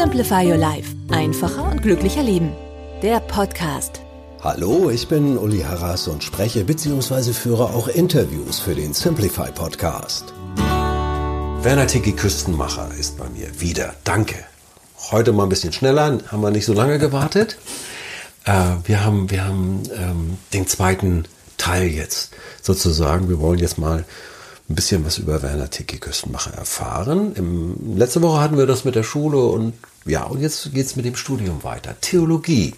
Simplify Your Life. Einfacher und glücklicher Leben. Der Podcast. Hallo, ich bin Uli Harras und spreche bzw. führe auch Interviews für den Simplify Podcast. Werner Tiki Küstenmacher ist bei mir wieder. Danke. Heute mal ein bisschen schneller, haben wir nicht so lange gewartet. Äh, wir haben, wir haben ähm, den zweiten Teil jetzt sozusagen. Wir wollen jetzt mal ein bisschen was über Werner Tiki Küstenmacher erfahren. Im, letzte Woche hatten wir das mit der Schule und ja, und jetzt geht's mit dem Studium weiter. Theologie.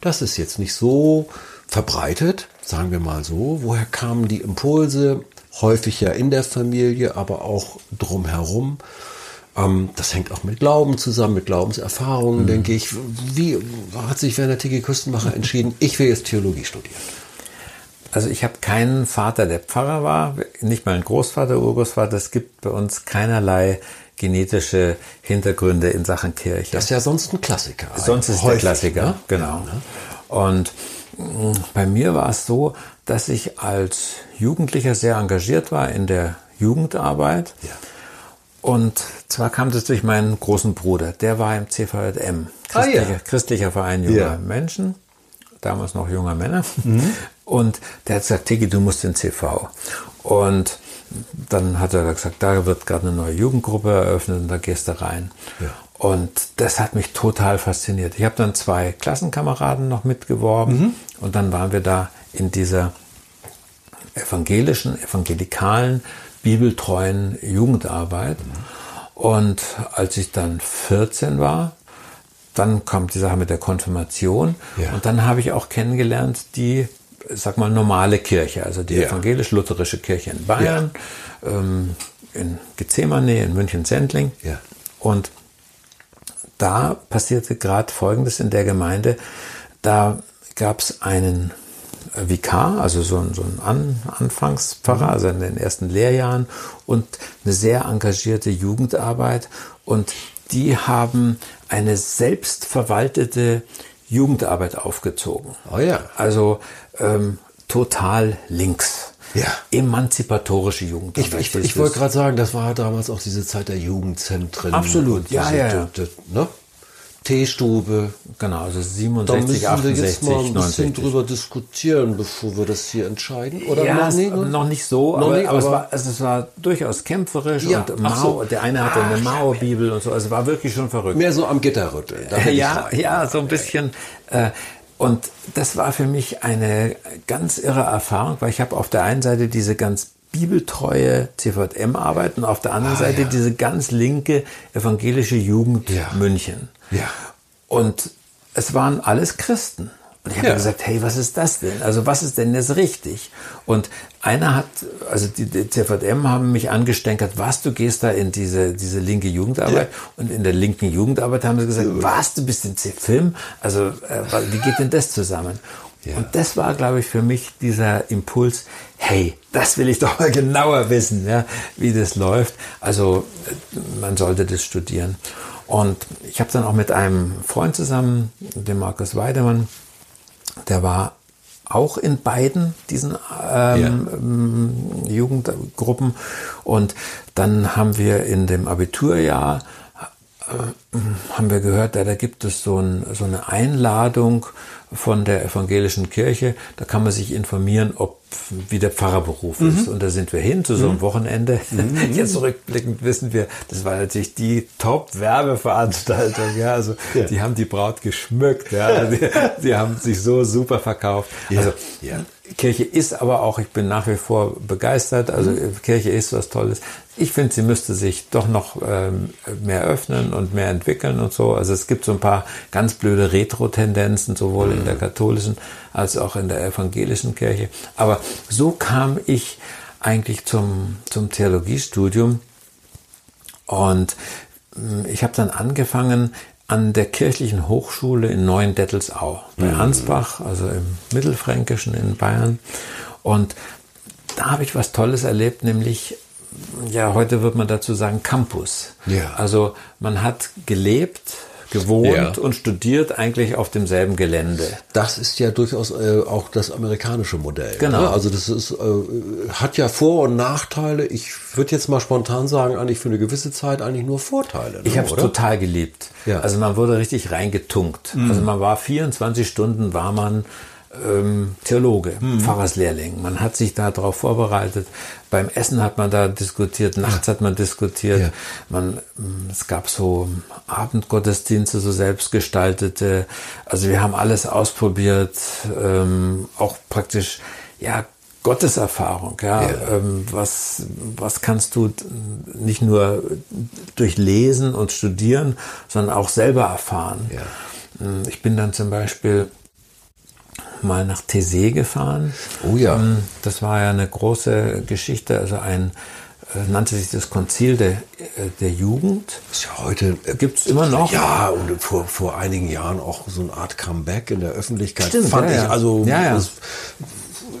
Das ist jetzt nicht so verbreitet, sagen wir mal so. Woher kamen die Impulse? häufig ja in der Familie, aber auch drumherum. Ähm, das hängt auch mit Glauben zusammen, mit Glaubenserfahrungen, mhm. denke ich. Wie hat sich Werner Tigi Küstenmacher entschieden, ich will jetzt Theologie studieren? Also ich habe keinen Vater, der Pfarrer war, nicht mal einen Großvater, Urgroßvater. Es gibt bei uns keinerlei genetische Hintergründe in Sachen Kirche. Das ist ja sonst ein Klassiker. Sonst ist es der Klassiker, ne? genau. Ja, ne? Und bei mir war es so, dass ich als Jugendlicher sehr engagiert war in der Jugendarbeit. Ja. Und zwar kam das durch meinen großen Bruder. Der war im CVJM, christlicher, ah, ja. christlicher Verein junger ja. Menschen, damals noch junger Männer. Mhm. Und der hat gesagt, Tiki, du musst in CV. Und dann hat er gesagt, da wird gerade eine neue Jugendgruppe eröffnet und da gehst du rein. Ja. Und das hat mich total fasziniert. Ich habe dann zwei Klassenkameraden noch mitgeworben mhm. und dann waren wir da in dieser evangelischen, evangelikalen, bibeltreuen Jugendarbeit. Mhm. Und als ich dann 14 war, dann kommt die Sache mit der Konfirmation. Ja. Und dann habe ich auch kennengelernt die, sag mal, normale Kirche, also die ja. evangelisch-lutherische Kirche in Bayern, ja. ähm, in Gethsemane, in München-Sendling. Ja. Und da passierte gerade Folgendes in der Gemeinde. Da gab es einen Vikar, also so ein, so ein An Anfangspfarrer, also in den ersten Lehrjahren und eine sehr engagierte Jugendarbeit. Und die haben eine selbstverwaltete Jugendarbeit aufgezogen. Oh ja. Also ähm, total links. Ja. Emanzipatorische Jugend. Ich, ich, ich wollte gerade sagen, das war damals auch diese Zeit der Jugendzentren. Absolut, ja, ja, ja. Ne? Teestube. Genau, also 67, da müssen 68, wir jetzt mal ein 69. bisschen drüber diskutieren, bevor wir das hier entscheiden. Oder ja, noch, nicht, ne? noch nicht so, noch aber, nicht, aber, aber, es, war, also es war durchaus kämpferisch ja, und Mao, so. der eine hatte eine Mao-Bibel und so, also es war wirklich schon verrückt. Mehr so am Gitterrütteln. Ja, ja, so ein bisschen. Äh, und das war für mich eine ganz irre Erfahrung, weil ich habe auf der einen Seite diese ganz bibeltreue CVM-Arbeit und auf der anderen ah, Seite ja. diese ganz linke evangelische Jugend ja. München. Ja. Und es waren alles Christen. Und ich habe ja. gesagt, hey, was ist das denn? Also was ist denn jetzt richtig? Und einer hat, also die, die CVM haben mich angestänkert, was, du gehst da in diese, diese linke Jugendarbeit? Ja. Und in der linken Jugendarbeit haben sie gesagt, ja. was, du bist in C-Film? Also äh, wie geht denn das zusammen? Ja. Und das war, glaube ich, für mich dieser Impuls, hey, das will ich doch mal genauer wissen, ja, wie das läuft. Also man sollte das studieren. Und ich habe dann auch mit einem Freund zusammen, dem Markus Weidemann, der war auch in beiden diesen ähm, ja. Jugendgruppen. Und dann haben wir in dem Abiturjahr haben wir gehört, da, da gibt es so, ein, so eine Einladung von der evangelischen Kirche. Da kann man sich informieren, ob wie der Pfarrerberuf mhm. ist. Und da sind wir hin zu so einem mhm. Wochenende. Mhm. Jetzt rückblickend wissen wir, das war natürlich die Top-Werbeveranstaltung. Ja, also ja. die haben die Braut geschmückt. Ja, die, die, haben sich so super verkauft. Ja. Also ja. Kirche ist aber auch, ich bin nach wie vor begeistert. Also mhm. Kirche ist was Tolles. Ich finde, sie müsste sich doch noch ähm, mehr öffnen und mehr entwickeln und so. Also es gibt so ein paar ganz blöde Retro-Tendenzen, sowohl in der katholischen als auch in der evangelischen Kirche. Aber so kam ich eigentlich zum, zum Theologiestudium. Und mm, ich habe dann angefangen an der kirchlichen Hochschule in Neuendettelsau bei Mhm. Ansbach, also im Mittelfränkischen in Bayern. Und da habe ich was Tolles erlebt, nämlich, ja, heute wird man dazu sagen, Campus. Ja. Also man hat gelebt, gewohnt Ja. und studiert eigentlich auf demselben Gelände. Das ist ja durchaus äh, auch das amerikanische Modell. Genau. Ne? Also das ist, äh, hat ja Vor- und Nachteile. Ich würde jetzt mal spontan sagen, eigentlich für eine gewisse Zeit eigentlich nur Vorteile. Ne? Ich habe es total geliebt. Ja. Also man wurde richtig reingetunkt. Also man war 24 Stunden war man ähm, Theologe, Pfarrerslehrling. Man hat sich darauf vorbereitet. Beim Essen hat man da diskutiert, nachts hat man diskutiert. Ja. Man, ähm, es gab so Abendgottesdienste, so selbstgestaltete. Also wir haben alles ausprobiert, ähm, auch praktisch, ja, Gotteserfahrung, ja, Ja. ähm, was, was kannst du nicht nur durch Lesen und Studieren, sondern auch selber erfahren. Ja. Ähm, Ich bin dann zum Beispiel mal nach Thésée gefahren. Oh ja. Ähm, Das war ja eine große Geschichte, also ein, äh, nannte sich das Konzil der, äh, der Jugend. ist ja heute äh, Gibt's immer noch? Ja, und vor, vor einigen Jahren auch so eine Art Comeback in der Öffentlichkeit. Stimmt, fand ja, ich also Ja, ja.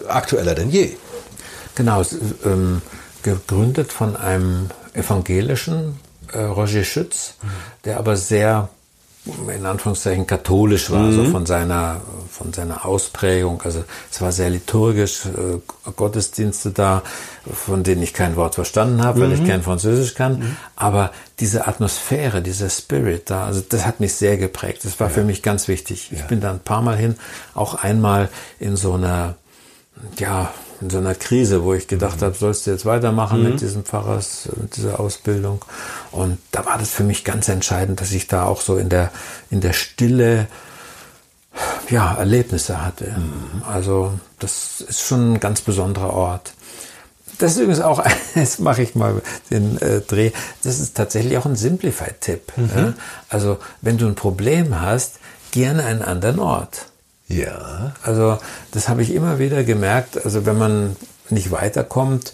aktueller denn je. Genau, es, ähm, gegründet von einem evangelischen äh, Roger Schütz, der aber sehr in Anführungszeichen katholisch war, also von seiner von seiner Ausprägung. Also es war sehr liturgisch, äh, Gottesdienste da, von denen ich kein Wort verstanden habe, weil ich kein Französisch kann. Aber diese Atmosphäre, dieser Spirit da, also das hat mich sehr geprägt. Das war für mich ganz wichtig. Ich bin da ein paar Mal hin, auch einmal in so einer ja, in so einer Krise, wo ich gedacht habe, sollst du jetzt weitermachen mit diesem Pfarrers, mit dieser Ausbildung. Und da war das für mich ganz entscheidend, dass ich da auch so in der, in der Stille, ja, Erlebnisse hatte. Also, das ist schon ein ganz besonderer Ort. Das ist übrigens auch, jetzt mache ich mal den äh, Dreh, das ist tatsächlich auch ein Simplify-Tipp. Ja? Also, wenn du ein Problem hast, geh an einen anderen Ort. Ja. Also das habe ich immer wieder gemerkt. Also wenn man nicht weiterkommt,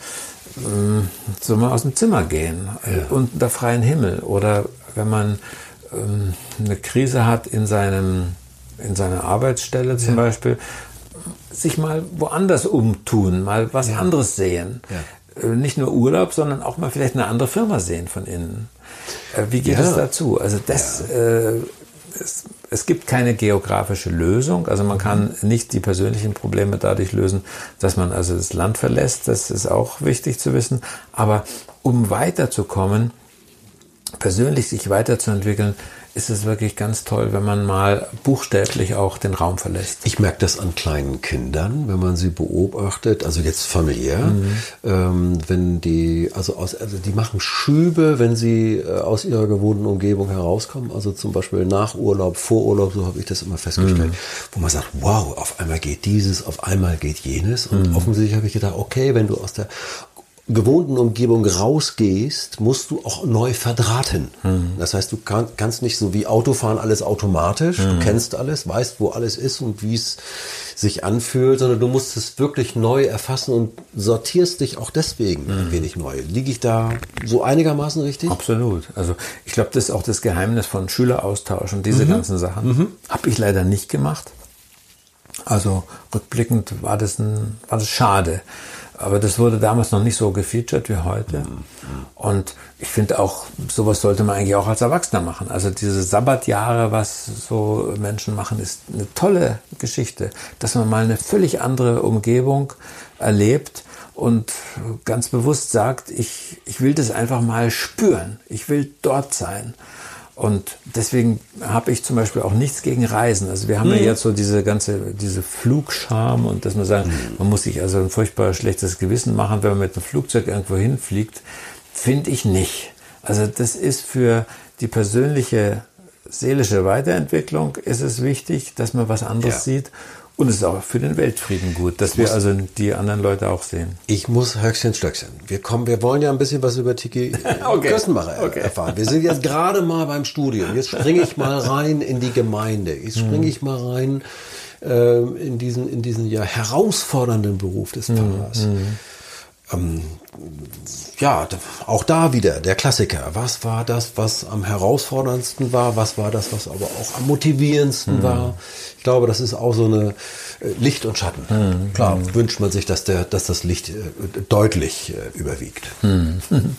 ähm, soll man aus dem Zimmer gehen äh, unter freien Himmel. Oder wenn man ähm, eine Krise hat in seinem in seiner Arbeitsstelle zum Beispiel, sich mal woanders umtun, mal was anderes sehen. Äh, Nicht nur Urlaub, sondern auch mal vielleicht eine andere Firma sehen von innen. Äh, Wie geht Ja. es dazu? Also das, äh, es, es gibt keine geografische Lösung. Also man kann nicht die persönlichen Probleme dadurch lösen, dass man also das Land verlässt. Das ist auch wichtig zu wissen. Aber um weiterzukommen, persönlich sich weiterzuentwickeln, ist es wirklich ganz toll, wenn man mal buchstäblich auch den Raum verlässt. Ich merke das an kleinen Kindern, wenn man sie beobachtet, also jetzt familiär, ähm, wenn die, also aus, also die machen Schübe, wenn sie äh, aus ihrer gewohnten Umgebung herauskommen, also zum Beispiel nach Urlaub, vor Urlaub, so habe ich das immer festgestellt, wo man sagt, wow, auf einmal geht dieses, auf einmal geht jenes. Und offensichtlich habe ich gedacht, okay, wenn du aus der gewohnten Umgebung rausgehst, musst du auch neu verdrahten. Das heißt, du kann, kannst nicht so wie Autofahren alles automatisch, du kennst alles, weißt, wo alles ist und wie es sich anfühlt, sondern du musst es wirklich neu erfassen und sortierst dich auch deswegen ein wenig neu. Liege ich da so einigermaßen richtig? Absolut. Also ich glaube, das ist auch das Geheimnis von Schüleraustausch und diese ganzen Sachen. Habe ich leider nicht gemacht. Also rückblickend war das, ein, war das schade. Aber das wurde damals noch nicht so gefeatured wie heute. Und ich finde auch, sowas sollte man eigentlich auch als Erwachsener machen. Also diese Sabbatjahre, was so Menschen machen, ist eine tolle Geschichte. Dass man mal eine völlig andere Umgebung erlebt und ganz bewusst sagt, ich, ich will das einfach mal spüren. Ich will dort sein. Und deswegen habe ich zum Beispiel auch nichts gegen Reisen. Also wir haben ja jetzt so diese ganze, diese Flugscham und dass man sagt, man muss sich also ein furchtbar schlechtes Gewissen machen, wenn man mit einem Flugzeug irgendwo hinfliegt, finde ich nicht. Also das ist für die persönliche seelische Weiterentwicklung ist es wichtig, dass man was anderes Ja. sieht. Und es ist auch für den Weltfrieden gut, dass wir also die anderen Leute auch sehen. Ich muss Höchstchen Stöckchen. Wir kommen, wir wollen ja ein bisschen was über Tiki Okay. Kirstenmacher er- Okay. erfahren. Wir sind jetzt gerade mal beim Studium. Jetzt springe ich mal rein in die Gemeinde. Jetzt springe ich mal rein ähm, in diesen, in diesen ja herausfordernden Beruf des Pfarrers. Ähm, ja, auch da wieder der Klassiker. Was war das, was am herausforderndsten war? Was war das, was aber auch am motivierendsten mhm. war? Ich glaube, das ist auch so eine äh, Licht und Schatten. Mhm. Klar mhm. wünscht man sich, dass, der, dass das Licht äh, deutlich äh, überwiegt. Mhm.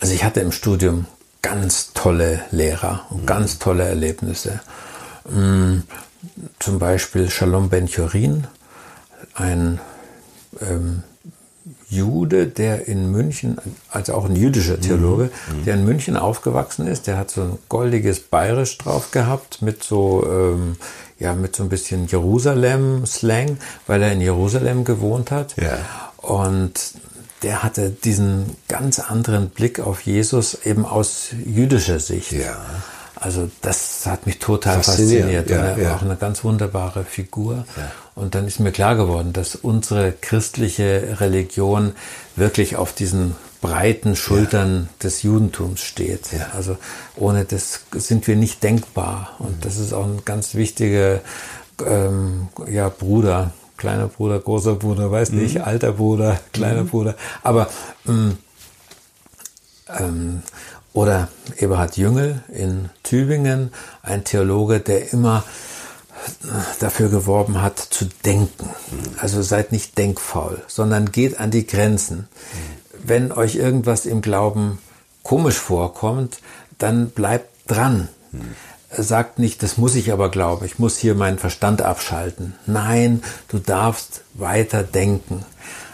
Also ich hatte im Studium ganz tolle Lehrer und mhm. ganz tolle Erlebnisse. Mm, zum Beispiel Shalom Ben Chorin, ein ähm, Jude, der in München, also auch ein jüdischer Theologe, mhm. der in München aufgewachsen ist, der hat so ein goldiges Bayerisch drauf gehabt mit so, ähm, ja, mit so ein bisschen Jerusalem-Slang, weil er in Jerusalem gewohnt hat. Ja. Und der hatte diesen ganz anderen Blick auf Jesus eben aus jüdischer Sicht. Ja. Also das hat mich total fasziniert. Ja, ja. Auch eine ganz wunderbare Figur. Ja. Und dann ist mir klar geworden, dass unsere christliche Religion wirklich auf diesen breiten Schultern des Judentums steht. Also ohne das sind wir nicht denkbar. Und mhm. das ist auch ein ganz wichtiger ähm, ja, Bruder, kleiner Bruder, großer Bruder, weiß nicht, mhm. alter Bruder, kleiner mhm. Bruder. Aber ähm, ähm, oder Eberhard Jüngel in Tübingen, ein Theologe, der immer dafür geworben hat, zu denken. Also seid nicht denkfaul, sondern geht an die Grenzen. Wenn euch irgendwas im Glauben komisch vorkommt, dann bleibt dran. Sagt nicht, das muss ich aber glauben, ich muss hier meinen Verstand abschalten. Nein, du darfst weiter denken.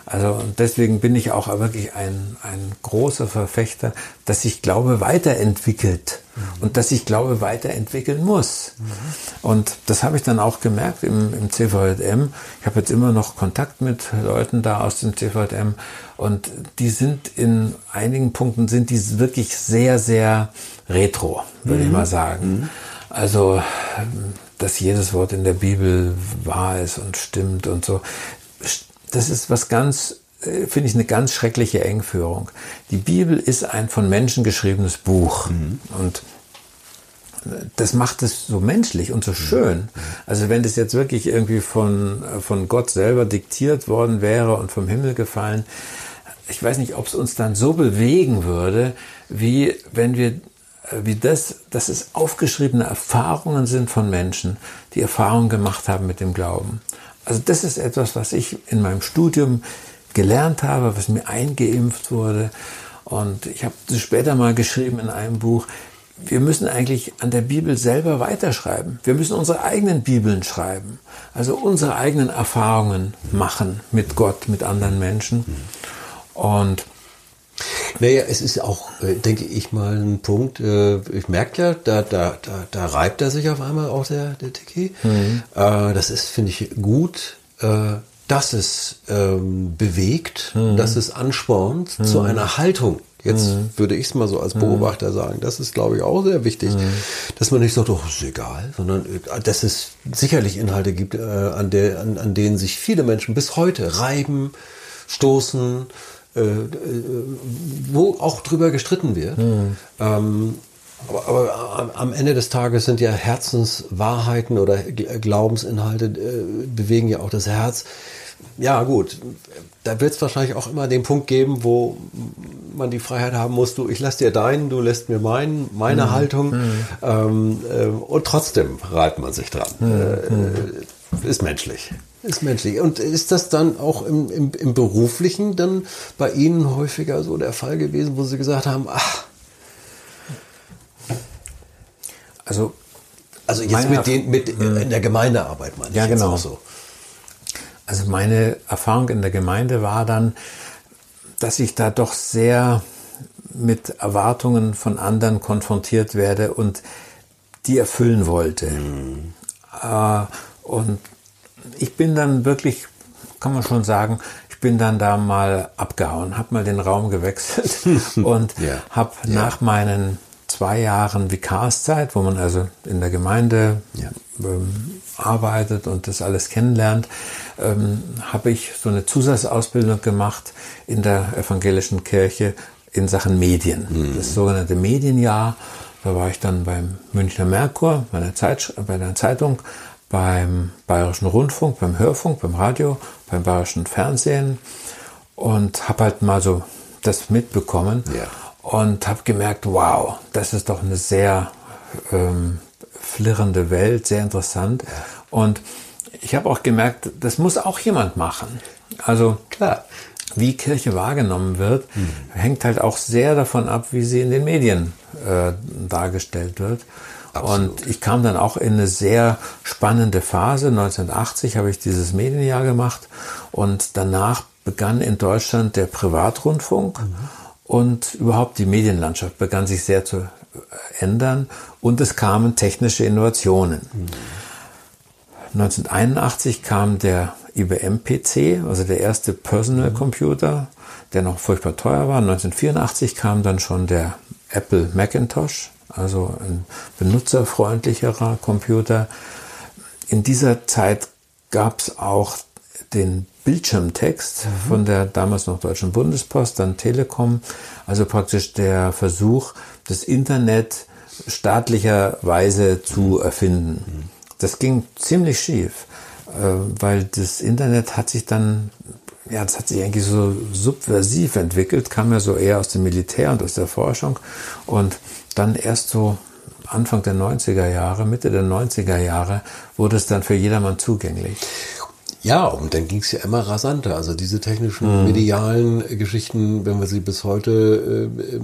Also deswegen bin ich auch wirklich ein, ein großer Verfechter, dass sich Glaube weiterentwickelt mhm. und dass sich Glaube weiterentwickeln muss. Mhm. Und das habe ich dann auch gemerkt im, im CVM. Ich habe jetzt immer noch Kontakt mit Leuten da aus dem CVM und die sind in einigen Punkten sind die wirklich sehr, sehr retro, würde mhm. ich mal sagen. Mhm. Also dass jedes Wort in der Bibel wahr ist und stimmt und so das ist was ganz, äh, finde ich, eine ganz schreckliche Engführung. Die Bibel ist ein von Menschen geschriebenes Buch. Mhm. Und das macht es so menschlich und so mhm. schön. Also wenn das jetzt wirklich irgendwie von, von Gott selber diktiert worden wäre und vom Himmel gefallen, ich weiß nicht, ob es uns dann so bewegen würde, wie wenn wir, wie das, dass es aufgeschriebene Erfahrungen sind von Menschen, die Erfahrungen gemacht haben mit dem Glauben. Also das ist etwas, was ich in meinem Studium gelernt habe, was mir eingeimpft wurde. Und ich habe das später mal geschrieben in einem Buch. Wir müssen eigentlich an der Bibel selber weiterschreiben. Wir müssen unsere eigenen Bibeln schreiben. Also unsere eigenen Erfahrungen machen mit Gott, mit anderen Menschen. Und naja, es ist auch, äh, denke ich mal, ein Punkt. Äh, ich merke ja, da, da, da, da reibt er sich auf einmal auch der, der Tiki. Mhm. Äh, das ist, finde ich, gut, dass es ähm, bewegt, mhm. dass es anspornt mhm. zu einer Haltung. Jetzt mhm. würde ich es mal so als Beobachter sagen. Das ist, glaube ich, auch sehr wichtig, mhm. dass man nicht sagt, oh, ist egal, sondern dass es sicherlich Inhalte gibt, an, der, an, an denen sich viele Menschen bis heute reiben, stoßen, äh, äh, wo auch drüber gestritten wird. Mhm. Ähm, aber, aber, am Ende des Tages sind ja Herzenswahrheiten oder Glaubensinhalte äh, bewegen ja auch das Herz. Ja, gut, da wird es wahrscheinlich auch immer den Punkt geben, wo man die Freiheit haben muss, du, ich lass dir deinen, du lässt mir meinen, meine mhm. Haltung. Mhm. Ähm, äh, und trotzdem reibt man sich dran. Mhm. Äh, ist menschlich. Ist menschlich. Und ist das dann auch im, im, im, Beruflichen dann bei Ihnen häufiger so der Fall gewesen, wo Sie gesagt haben, ach. Also, also jetzt mit, den, mit in der Gemeindearbeit meine ich ja, genau. so. Also meine Erfahrung in der Gemeinde war dann, dass ich da doch sehr mit Erwartungen von anderen konfrontiert werde und die erfüllen wollte. Mhm. Äh, und ich bin dann wirklich, kann man schon sagen, ich bin dann da mal abgehauen, habe mal den Raum gewechselt und ja. habe ja. nach meinen zwei Jahren Vikarszeit, wo man also in der Gemeinde ja. ähm, arbeitet und das alles kennenlernt, ähm, habe ich so eine Zusatzausbildung gemacht in der evangelischen Kirche in Sachen Medien. Mhm. Das sogenannte Medienjahr. Da war ich dann beim Münchner Merkur, bei der, Zeit, bei der Zeitung, beim Bayerischen Rundfunk, beim Hörfunk, beim Radio, beim Bayerischen Fernsehen und habe halt mal so das mitbekommen Ja. und habe gemerkt, wow, das ist doch eine sehr ähm, flirrende Welt, sehr interessant. Und ich habe auch gemerkt, das muss auch jemand machen. Also Klar. wie Kirche wahrgenommen wird, hängt halt auch sehr davon ab, wie sie in den Medien äh, dargestellt wird. Absolut. Und ich kam dann auch in eine sehr spannende Phase. 1980 habe ich dieses Medienjahr gemacht und danach begann in Deutschland der Privatrundfunk und überhaupt die Medienlandschaft begann sich sehr zu äh, ändern und es kamen technische Innovationen. 1981 kam der IBM-PC, also der erste Personal Computer, der noch furchtbar teuer war. 1984 kam dann schon der Apple Macintosh, also ein benutzerfreundlicherer Computer. In dieser Zeit gab es auch den Bildschirmtext von der damals noch Deutschen Bundespost, dann Telekom, also praktisch der Versuch, das Internet staatlicherweise zu erfinden. Das ging ziemlich schief, äh, weil das Internet hat sich dann, ja, das hat sich eigentlich so subversiv entwickelt, kam ja so eher aus dem Militär und aus der Forschung. Und dann erst so Anfang der 90er Jahre, Mitte der 90er Jahre wurde es dann für jedermann zugänglich. Ja, und dann ging es ja immer rasanter. Also diese technischen, medialen äh, Geschichten, wenn wir sie bis heute äh,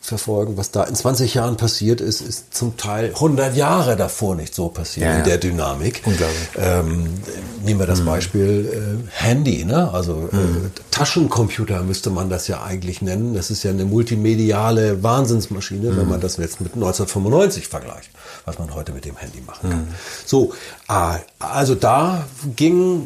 verfolgen, was da in 20 Jahren passiert ist, ist zum Teil 100 Jahre davor nicht so passiert Ja, in der Dynamik. Unglaublich. Ähm, nehmen wir das Beispiel äh, Handy, ne? also äh, Taschencomputer müsste man das ja eigentlich nennen. Das ist ja eine multimediale Wahnsinnsmaschine, wenn man das jetzt mit 1995 vergleicht, was man heute mit dem Handy machen kann. So, ah, also da ging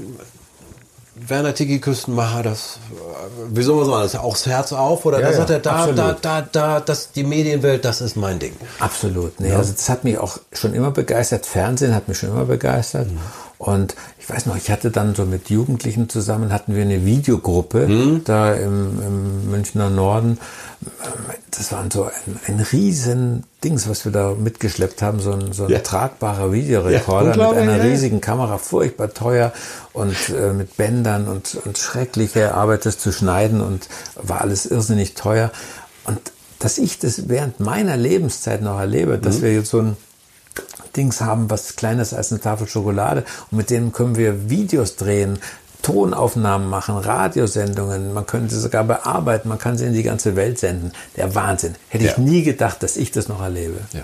Werner Tigi Küstenmacher das, äh, wie soll man sagen, das auch das Herz auf oder Ja, da ja, sagt er, da, absolut. da, da, da, das, die Medienwelt, das ist mein Ding. Absolut. Nee, Also das hat mich auch schon immer begeistert. Fernsehen hat mich schon immer begeistert. Mhm. Und ich weiß noch, ich hatte dann so mit Jugendlichen zusammen, hatten wir eine Videogruppe Mhm. da im, im Münchner Norden. Das war so ein, ein riesen Dings, was wir da mitgeschleppt haben, so ein, so ein Ja. tragbarer Ja, Videorekorder mit unglaublich, einer ja, ja. riesigen Kamera, furchtbar teuer und äh, mit Bändern und, und schreckliche Arbeit, das zu schneiden und war alles irrsinnig teuer. Und dass ich das während meiner Lebenszeit noch erlebe, dass wir jetzt so ein Dings haben, was kleiner ist als eine Tafel Schokolade und mit denen können wir Videos drehen, Tonaufnahmen machen, Radiosendungen, man könnte sie sogar bearbeiten, man kann sie in die ganze Welt senden. Der Wahnsinn. Hätte Ja. ich nie gedacht, dass ich das noch erlebe. Ja.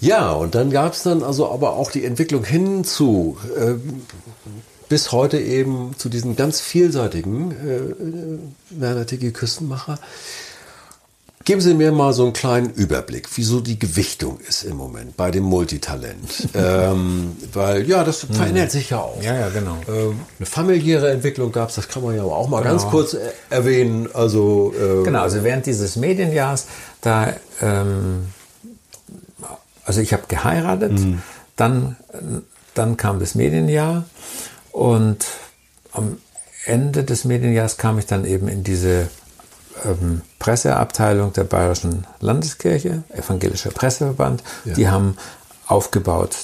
Ja, und dann gab es dann also aber auch die Entwicklung hin zu äh, bis heute eben zu diesen ganz vielseitigen äh, äh, Werner Tigi Küstenmacher. Geben Sie mir mal so einen kleinen Überblick, wieso die Gewichtung ist im Moment bei dem Multitalent. ähm, weil ja, das verändert sich ja auch. Ja, ja, genau. Ähm, eine familiäre Entwicklung gab es, das kann man ja auch mal ganz kurz äh, erwähnen. Also äh, Genau, also während dieses Medienjahrs, da, ähm, also ich habe geheiratet, dann, dann kam das Medienjahr und am Ende des Medienjahres kam ich dann eben in diese ähm, Presseabteilung der Bayerischen Landeskirche, Evangelischer Presseverband. Die haben aufgebaut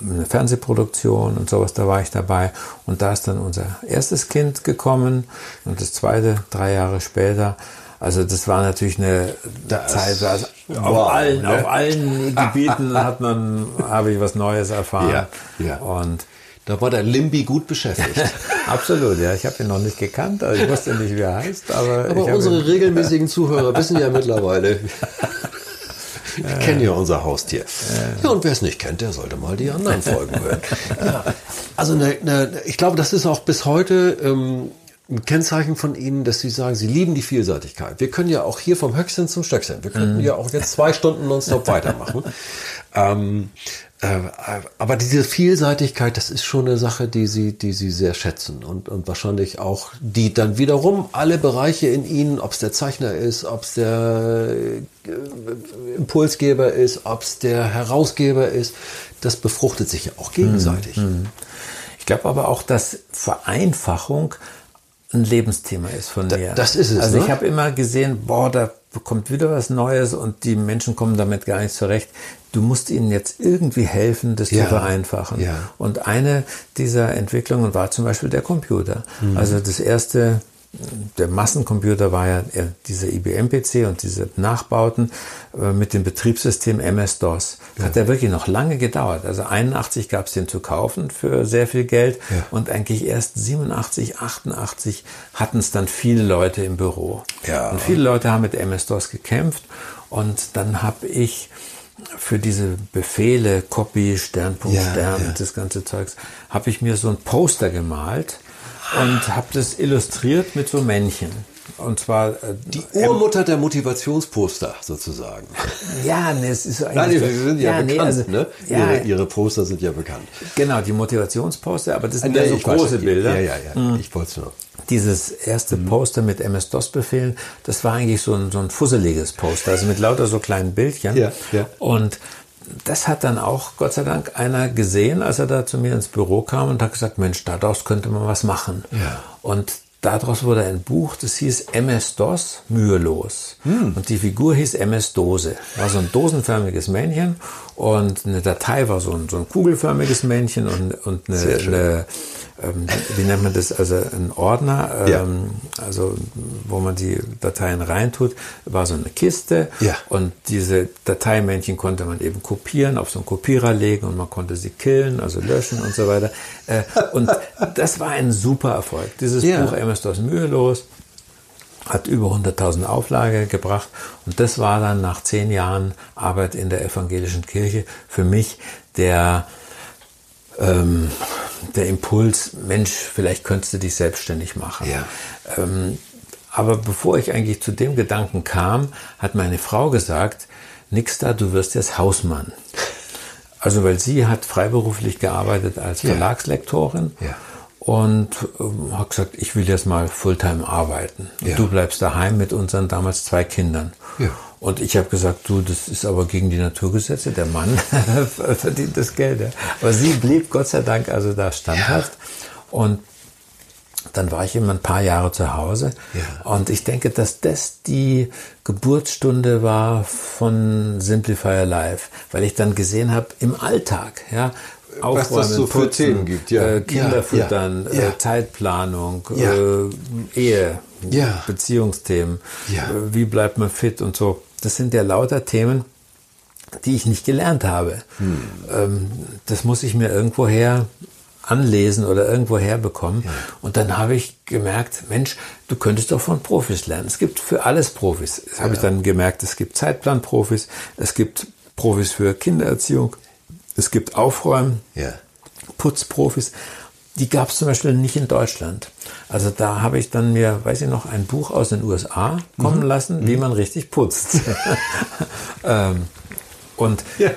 eine Fernsehproduktion und sowas, da war ich dabei. Und da ist dann unser erstes Kind gekommen und das zweite drei Jahre später. Also das war natürlich eine Das- Zeit, also auf, wow, allen, ne? auf allen Gebieten hat man, habe ich was Neues erfahren. Ja, ja. Und da war der Limbi gut beschäftigt. absolut, ja. Ich habe ihn noch nicht gekannt, also ich wusste nicht, wie er heißt, aber, Aber unsere ihn- regelmäßigen Zuhörer wissen ja mittlerweile, wir kennen ja unser Haustier. Ja, und wer es nicht kennt, der sollte mal die anderen Folgen hören. Ja, also ne, ne, ich glaube, das ist auch bis heute ähm, ein Kennzeichen von Ihnen, dass Sie sagen, Sie lieben die Vielseitigkeit. Wir können ja auch hier vom Höchstchen zum Stöckchen. Wir könnten ja auch jetzt zwei Stunden nonstop weitermachen. Ähm, äh, aber diese Vielseitigkeit, das ist schon eine Sache, die Sie, die Sie sehr schätzen und, und wahrscheinlich auch, die dann wiederum alle Bereiche in Ihnen, ob es der Zeichner ist, ob es der äh, Impulsgeber ist, ob es der Herausgeber ist, das befruchtet sich ja auch gegenseitig. Ich glaube aber auch, dass Vereinfachung ein Lebensthema ist von Da- mir. das ist es, Also ne? ich habe immer gesehen, boah, da kommt wieder was Neues und die Menschen kommen damit gar nicht zurecht. Du musst ihnen jetzt irgendwie helfen, das Ja. zu vereinfachen. Ja. Und eine dieser Entwicklungen war zum Beispiel der Computer. Mhm. Also das erste, der Massencomputer war ja dieser IBM-PC und diese Nachbauten äh, mit dem Betriebssystem MS-DOS. Das hat ja wirklich noch lange gedauert. Also 81 gab es den zu kaufen für sehr viel Geld Ja. und eigentlich erst 87, 88 hatten es dann viele Leute im Büro. Ja. Und viele Leute haben mit MS-DOS gekämpft und dann habe ich für diese Befehle, Copy, Sternpunkt, Ja, Stern ja. das ganze Zeugs, habe ich mir so ein Poster gemalt und habe das illustriert mit so Männchen. Und zwar äh, Die Urmutter der Motivationsposter sozusagen. ja, nee, es ist so Nein, eigentlich die so- sind ja, nee, bekannt. also- ne? ja, ihre, ihre Poster sind ja bekannt. genau, die Motivationsposter, aber das sind Ja, ja so weiß, große die- Bilder. Ja, ja, ja. Ich wollte es nur. Dieses erste Poster mit MS-DOS-Befehlen, das war eigentlich so ein, so ein fusseliges Poster, also mit lauter so kleinen Bildchen. Ja, ja. Und das hat dann auch, Gott sei Dank, einer gesehen, als er da zu mir ins Büro kam und hat gesagt, Mensch, daraus könnte man was machen. Ja. Und daraus wurde ein Buch, das hieß MS-DOS, mühelos. Hm. Und die Figur hieß MS-Dose. War so ein dosenförmiges Männchen und eine Datei war so ein, so ein kugelförmiges Männchen und, und eine, eine ähm, wie nennt man das, also ein Ordner, Ja. ähm, also wo man die Dateien reintut, war so eine Kiste Ja. und diese Dateimännchen konnte man eben kopieren, auf so einen Kopierer legen und man konnte sie killen, also löschen und so weiter. Äh, und das war ein super Erfolg. Dieses Ja. Buch MS-DOS mühelos hat über 100.000 Auflage gebracht und das war dann nach zehn Jahren Arbeit in der evangelischen Kirche für mich der ähm, der Impuls, Mensch, vielleicht könntest du dich selbstständig machen. Ja. Ähm, aber bevor ich eigentlich zu dem Gedanken kam, hat meine Frau gesagt, nix da, du wirst jetzt Hausmann. Also weil sie hat freiberuflich gearbeitet als Ja. Verlagslektorin Ja. Und ähm, hat gesagt, ich will jetzt mal Fulltime arbeiten. Ja. Du bleibst daheim mit unseren damals zwei Kindern. Ja. Und ich habe gesagt, du, das ist aber gegen die Naturgesetze. Der Mann verdient das Geld. Ja. Aber sie blieb Gott sei Dank also da standhaft. Und dann war ich immer ein paar Jahre zu Hause. Ja. Und ich denke, dass das die Geburtsstunde war von Simplifier Life, weil ich dann gesehen habe, im Alltag, ja, Was das so für Themen gibt, ja. äh, Kinder Ja, füttern, ja, ja. Äh, Zeitplanung, Ja. äh, Ehe, Ja. Beziehungsthemen, Ja. äh, wie bleibt man fit und so. Das sind ja lauter Themen, die ich nicht gelernt habe. Hm. Ähm, das muss ich mir irgendwoher anlesen oder irgendwo herbekommen. Und dann habe ich gemerkt, Mensch, du könntest doch von Profis lernen. Es gibt für alles Profis. Das habe ich dann gemerkt, es gibt Zeitplanprofis, es gibt Profis für Kindererziehung, es gibt Aufräumen, Ja. Putzprofis. Die gab es zum Beispiel nicht in Deutschland. Also da habe ich dann mir, weiß ich noch, ein Buch aus den USA kommen Mhm. lassen, wie man richtig putzt. ähm, und Ja,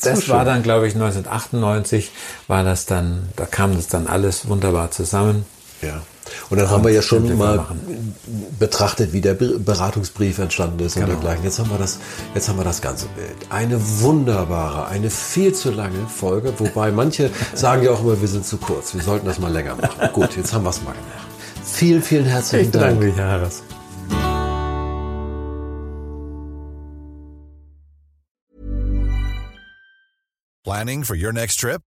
das war schön. dann, glaube ich, 1998 war das dann, da kam das dann alles wunderbar zusammen. Ja. Und dann haben wir ja schon mal machen. betrachtet, wie der Be- Beratungsbrief entstanden ist und Genau. dergleichen. Jetzt haben wir das, jetzt haben wir das ganze Bild. Eine wunderbare, eine viel zu lange Folge, wobei manche sagen ja auch immer, wir sind zu kurz. Wir sollten das mal länger machen. Gut, jetzt haben wir es mal gemacht. Vielen, vielen herzlichen Dank. mich, Herr Harris. Planning for your next trip?